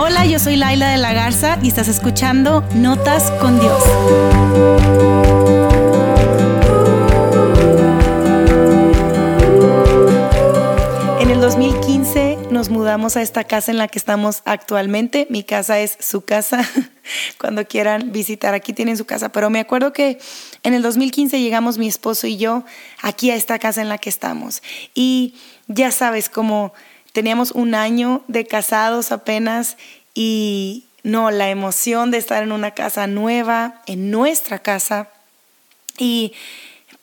Hola, yo soy Laila de la Garza y estás escuchando Notas con Dios. En el 2015 nos mudamos a esta casa en la que estamos actualmente. Mi casa es su casa. Cuando quieran visitar, aquí tienen su casa. Pero me acuerdo que en el 2015 llegamos mi esposo y yo aquí a esta casa en la que estamos. Y ya sabes, como teníamos un año de casados apenas y no, la emoción de estar en una casa nueva, en nuestra casa y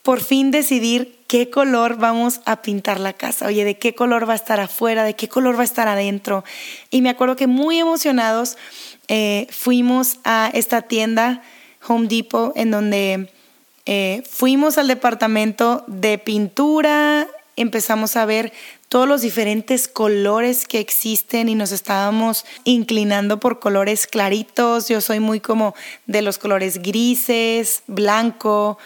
por fin decidir qué color vamos a pintar la casa. Oye, de qué color va a estar afuera, de qué color va a estar adentro. Y me acuerdo que muy emocionados eh, fuimos a esta tienda Home Depot en donde eh, fuimos al departamento de pintura, empezamos a ver todos los diferentes colores que existen y nos estábamos inclinando por colores claritos. Yo soy muy como de los colores grises, blanco,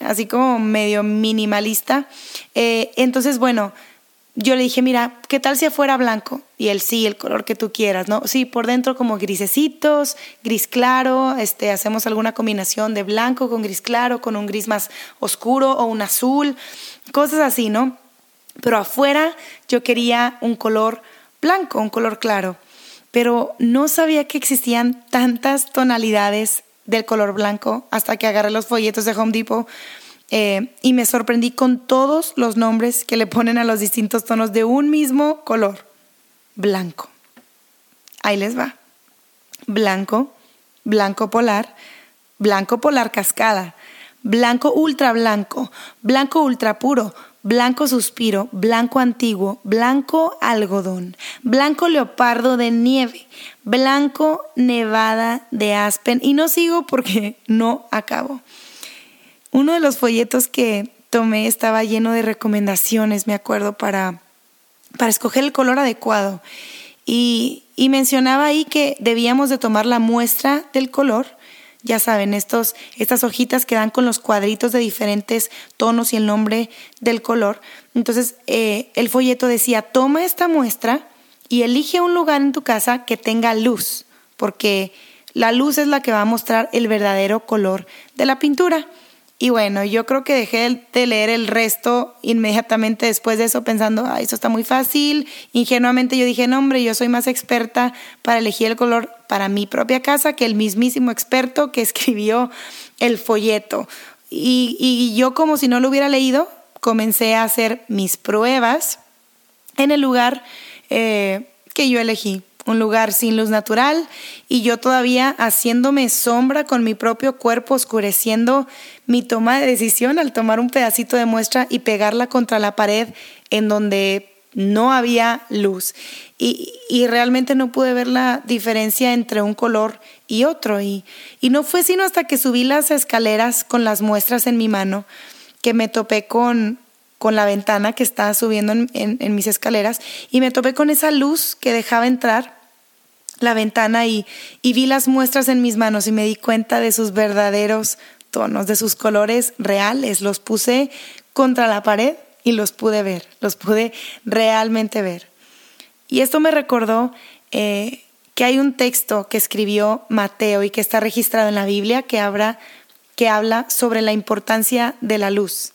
así como medio minimalista. Eh, entonces, bueno, yo le dije, mira, ¿qué tal si fuera blanco? Y él, sí, el color que tú quieras, ¿no? Sí, por dentro como grisecitos, gris claro, este, hacemos alguna combinación de blanco con gris claro, con un gris más oscuro o un azul, cosas así, ¿no? Pero afuera yo quería un color blanco, un color claro. Pero no sabía que existían tantas tonalidades del color blanco hasta que agarré los folletos de Home Depot eh, y me sorprendí con todos los nombres que le ponen a los distintos tonos de un mismo color. Blanco. Ahí les va. Blanco, blanco polar, blanco polar cascada, blanco ultra blanco, blanco ultra puro, blanco suspiro, blanco antiguo, blanco algodón, blanco leopardo de nieve, blanco nevada de aspen. Y no sigo porque no acabo. Uno de los folletos que tomé estaba lleno de recomendaciones, me acuerdo, para, para escoger el color adecuado. Y, y mencionaba ahí que debíamos de tomar la muestra del color ya saben, estos, estas hojitas que dan con los cuadritos de diferentes tonos y el nombre del color. Entonces, eh, el folleto decía, toma esta muestra y elige un lugar en tu casa que tenga luz, porque la luz es la que va a mostrar el verdadero color de la pintura. Y bueno, yo creo que dejé de leer el resto inmediatamente después de eso pensando, ah, eso está muy fácil. Ingenuamente yo dije, no hombre, yo soy más experta para elegir el color para mi propia casa que el mismísimo experto que escribió el folleto. Y, yo como si no lo hubiera leído, comencé a hacer mis pruebas en el lugar eh, que yo elegí un lugar sin luz natural y yo todavía haciéndome sombra con mi propio cuerpo, oscureciendo mi toma de decisión al tomar un pedacito de muestra y pegarla contra la pared en donde no había luz. Y, realmente no pude ver la diferencia entre un color y otro. Y, y no fue sino hasta que subí las escaleras con las muestras en mi mano que me topé con, con la ventana que estaba subiendo en, mis escaleras y me topé con esa luz que dejaba entrar la ventana y, vi las muestras en mis manos y me di cuenta de sus verdaderos tonos, de sus colores reales. Los puse contra la pared y los pude ver, los pude realmente ver. Y esto me recordó eh, que hay un texto que escribió Mateo y que está registrado en la Biblia que habla, que habla sobre la importancia de la luz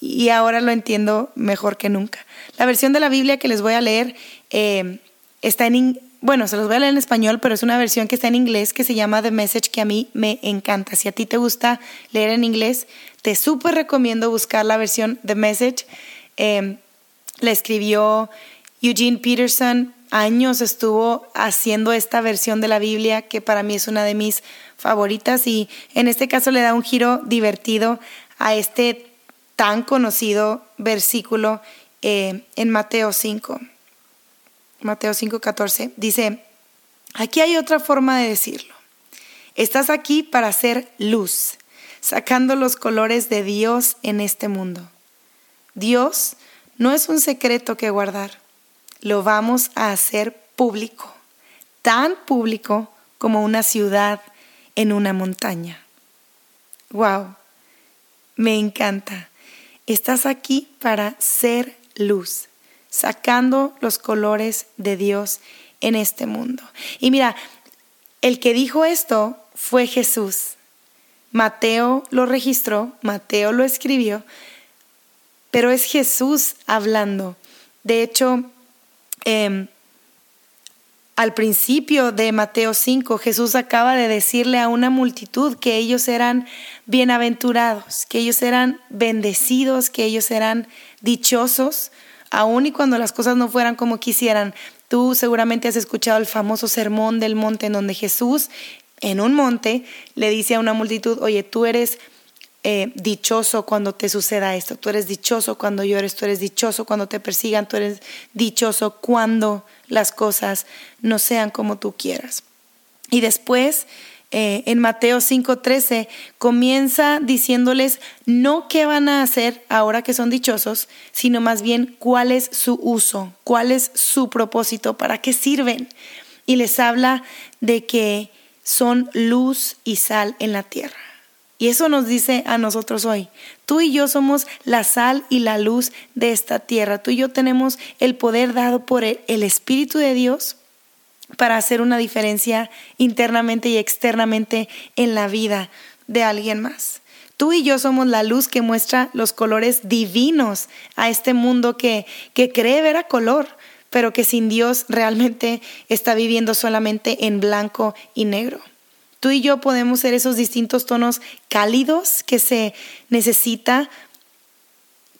y ahora lo entiendo mejor que nunca. La versión de la Biblia que les voy a leer eh, está en, bueno, se los voy a leer en español, pero es una versión que está en inglés que se llama The Message que a mí me encanta. Si a ti te gusta leer en inglés, te súper recomiendo buscar la versión The Message. Eh, la escribió Eugene Peterson, años estuvo haciendo esta versión de la Biblia que para mí es una de mis favoritas y en este caso le da un giro divertido a este tan conocido versículo eh, en Mateo 5. Mateo 5, 14. Dice, aquí hay otra forma de decirlo. Estás aquí para hacer luz, sacando los colores de Dios en este mundo. Dios no es un secreto que guardar, lo vamos a hacer público, tan público como una ciudad en una montaña. Wow, me encanta. Estás aquí para ser luz, sacando los colores de Dios en este mundo. Y mira, el que dijo esto fue Jesús. Mateo lo registró, Mateo lo escribió, pero es Jesús hablando. De hecho, em, al principio de Mateo 5, Jesús acaba de decirle a una multitud que ellos eran bienaventurados, que ellos eran bendecidos, que ellos eran dichosos, aun y cuando las cosas no fueran como quisieran. Tú seguramente has escuchado el famoso sermón del monte en donde Jesús en un monte le dice a una multitud, oye, tú eres eh, dichoso cuando te suceda esto, tú eres dichoso cuando llores, tú eres dichoso cuando te persigan, tú eres dichoso cuando las cosas no sean como tú quieras. Y después, eh, en Mateo 5:13, comienza diciéndoles no qué van a hacer ahora que son dichosos, sino más bien cuál es su uso, cuál es su propósito, para qué sirven. Y les habla de que son luz y sal en la tierra. Y eso nos dice a nosotros hoy. Tú y yo somos la sal y la luz de esta tierra. Tú y yo tenemos el poder dado por el Espíritu de Dios para hacer una diferencia internamente y externamente en la vida de alguien más. Tú y yo somos la luz que muestra los colores divinos a este mundo que, que cree ver a color, pero que sin Dios realmente está viviendo solamente en blanco y negro. Tú y yo podemos ser esos distintos tonos cálidos que se necesita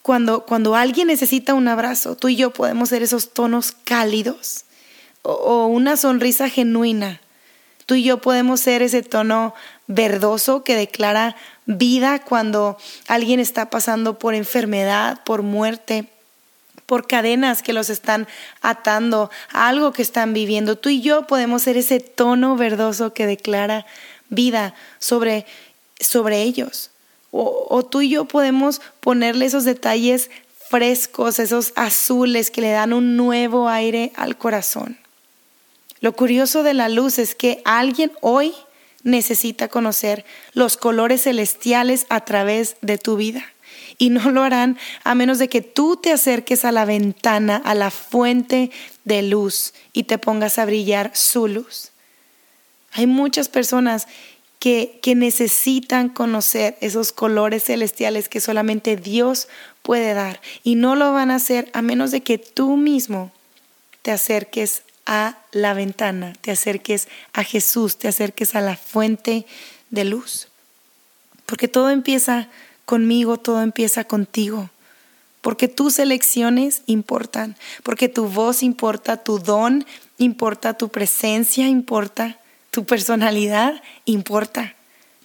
cuando, cuando alguien necesita un abrazo. Tú y yo podemos ser esos tonos cálidos o, o una sonrisa genuina. Tú y yo podemos ser ese tono verdoso que declara vida cuando alguien está pasando por enfermedad, por muerte, por cadenas que los están atando algo que están viviendo. Tú y yo podemos ser ese tono verdoso que declara vida sobre, sobre ellos. O, o tú y yo podemos ponerle esos detalles frescos, esos azules que le dan un nuevo aire al corazón. Lo curioso de la luz es que alguien hoy necesita conocer los colores celestiales a través de tu vida y no lo harán a menos de que tú te acerques a la ventana, a la fuente de luz y te pongas a brillar su luz. Hay muchas personas que, que necesitan conocer esos colores celestiales que solamente Dios puede dar y no lo van a hacer a menos de que tú mismo te acerques a la ventana, te acerques a Jesús, te acerques a la fuente de luz. Porque todo empieza Conmigo todo empieza contigo. Porque tus elecciones importan, porque tu voz importa, tu don importa, tu presencia importa, tu personalidad importa.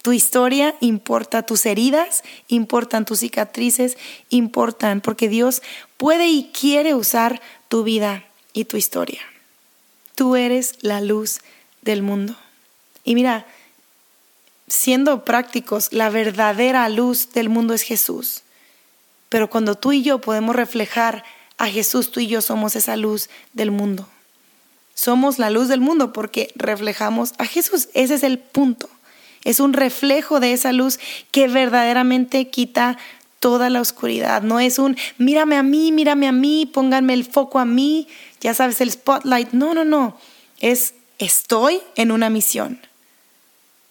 Tu historia importa, tus heridas importan, tus cicatrices importan, porque Dios puede y quiere usar tu vida y tu historia. Tú eres la luz del mundo. Y mira, siendo prácticos, la verdadera luz del mundo es Jesús. Pero cuando tú y yo podemos reflejar a Jesús, tú y yo somos esa luz del mundo. Somos la luz del mundo porque reflejamos a Jesús. Ese es el punto. Es un reflejo de esa luz que verdaderamente quita toda la oscuridad. No es un mírame a mí, mírame a mí, pónganme el foco a mí, ya sabes, el spotlight. No, no, no. Es estoy en una misión.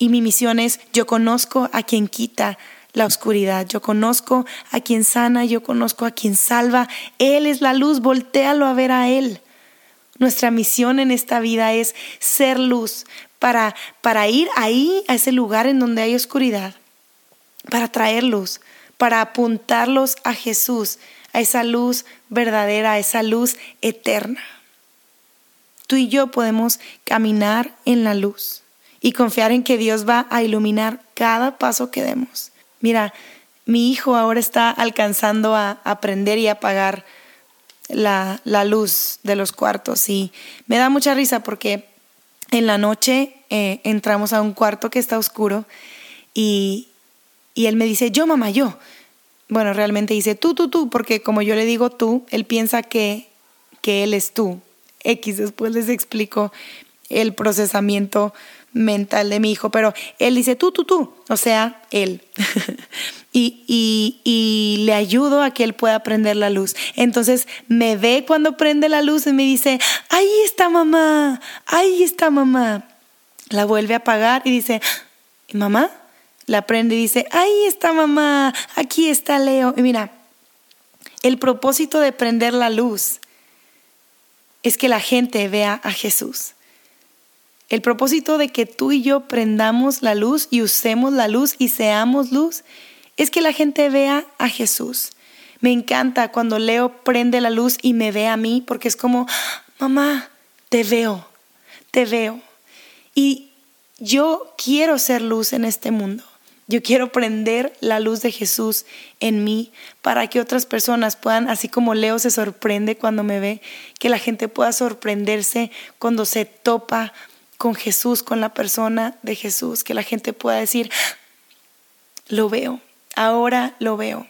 Y mi misión es, yo conozco a quien quita la oscuridad, yo conozco a quien sana, yo conozco a quien salva. Él es la luz, voltealo a ver a Él. Nuestra misión en esta vida es ser luz para, para ir ahí, a ese lugar en donde hay oscuridad, para traer luz, para apuntarlos a Jesús, a esa luz verdadera, a esa luz eterna. Tú y yo podemos caminar en la luz y confiar en que Dios va a iluminar cada paso que demos. Mira, mi hijo ahora está alcanzando a aprender y apagar la, la luz de los cuartos y me da mucha risa porque en la noche eh, entramos a un cuarto que está oscuro y, y él me dice, yo mamá, yo. Bueno, realmente dice tú, tú, tú, porque como yo le digo tú, él piensa que, que él es tú. X, después les explico el procesamiento mental de mi hijo, pero él dice tú, tú, tú, o sea, él. y, y, le ayudo a que él pueda prender la luz. Entonces me ve cuando prende la luz y me dice, ahí está mamá, ahí está mamá. La vuelve a apagar y dice, mamá, la prende y dice, ahí está mamá, aquí está Leo. Y mira, el propósito de prender la luz es que la gente vea a Jesús. El propósito de que tú y yo prendamos la luz y usemos la luz y seamos luz es que la gente vea a Jesús. Me encanta cuando Leo prende la luz y me ve a mí porque es como, mamá, te veo, te veo. Y yo quiero ser luz en este mundo. Yo quiero prender la luz de Jesús en mí para que otras personas puedan, así como Leo se sorprende cuando me ve, que la gente pueda sorprenderse cuando se topa con Jesús, con la persona de Jesús, que la gente pueda decir, lo veo, Ahora lo veo.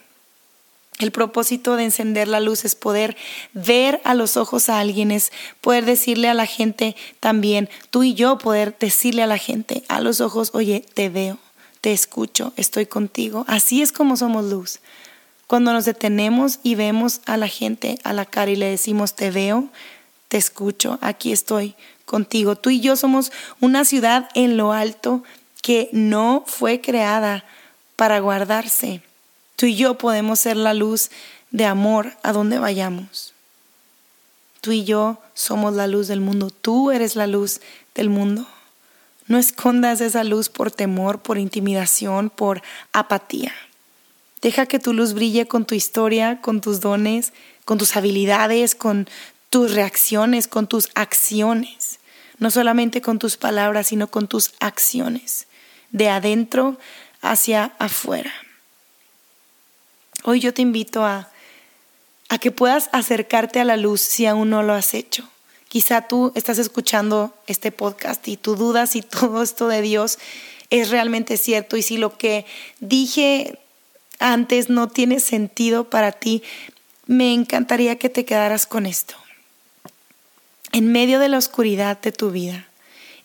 El propósito de encender la luz es poder ver a los ojos a alguien, es poder decirle a la gente también, tú y yo poder decirle a la gente a los ojos, oye, te veo, te escucho, estoy contigo. Así es como somos luz. Cuando nos detenemos y vemos a la gente a la cara y le decimos, te veo, te escucho, aquí estoy contigo. Tú y yo somos una ciudad en lo alto que no fue creada para guardarse. Tú y yo podemos ser la luz de amor a donde vayamos. Tú y yo somos la luz del mundo. Tú eres la luz del mundo. No escondas esa luz por temor, por intimidación, por apatía. Deja que tu luz brille con tu historia, con tus dones, con tus habilidades, con tus reacciones, con tus acciones. No solamente con tus palabras, sino con tus acciones. De adentro hacia afuera. Hoy yo te invito a, a que puedas acercarte a la luz si aún no lo has hecho. Quizá tú estás escuchando este podcast y tú dudas si todo esto de Dios es realmente cierto y si lo que dije antes no tiene sentido para ti, me encantaría que te quedaras con esto. En medio de la oscuridad de tu vida,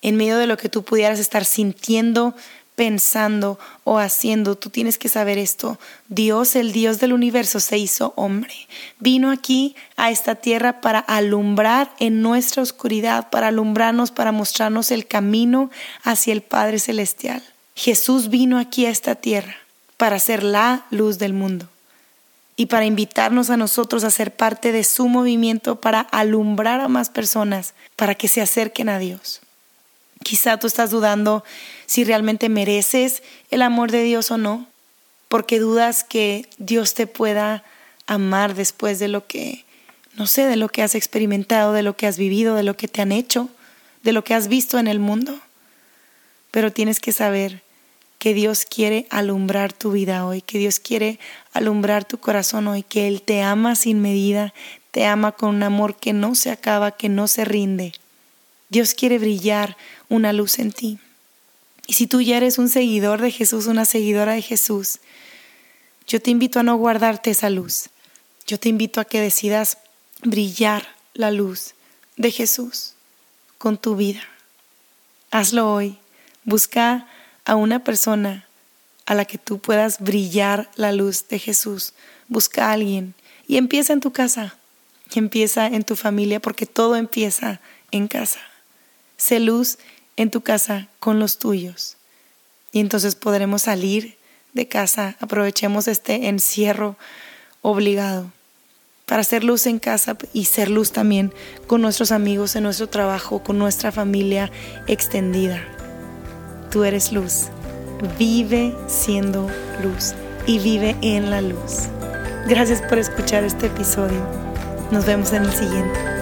en medio de lo que tú pudieras estar sintiendo, pensando o haciendo, tú tienes que saber esto. Dios, el Dios del universo, se hizo hombre. Vino aquí a esta tierra para alumbrar en nuestra oscuridad, para alumbrarnos, para mostrarnos el camino hacia el Padre Celestial. Jesús vino aquí a esta tierra para ser la luz del mundo y para invitarnos a nosotros a ser parte de su movimiento para alumbrar a más personas, para que se acerquen a Dios. Quizá tú estás dudando si realmente mereces el amor de Dios o no, porque dudas que Dios te pueda amar después de lo que, no sé, de lo que has experimentado, de lo que has vivido, de lo que te han hecho, de lo que has visto en el mundo. Pero tienes que saber que Dios quiere alumbrar tu vida hoy, que Dios quiere alumbrar tu corazón hoy, que Él te ama sin medida, te ama con un amor que no se acaba, que no se rinde. Dios quiere brillar una luz en ti. Y si tú ya eres un seguidor de Jesús, una seguidora de Jesús, yo te invito a no guardarte esa luz. Yo te invito a que decidas brillar la luz de Jesús con tu vida. Hazlo hoy. Busca a una persona a la que tú puedas brillar la luz de Jesús. Busca a alguien y empieza en tu casa. Y empieza en tu familia porque todo empieza en casa. Sé luz en tu casa con los tuyos. Y entonces podremos salir de casa. Aprovechemos este encierro obligado para hacer luz en casa y ser luz también con nuestros amigos en nuestro trabajo, con nuestra familia extendida. Tú eres luz. Vive siendo luz y vive en la luz. Gracias por escuchar este episodio. Nos vemos en el siguiente.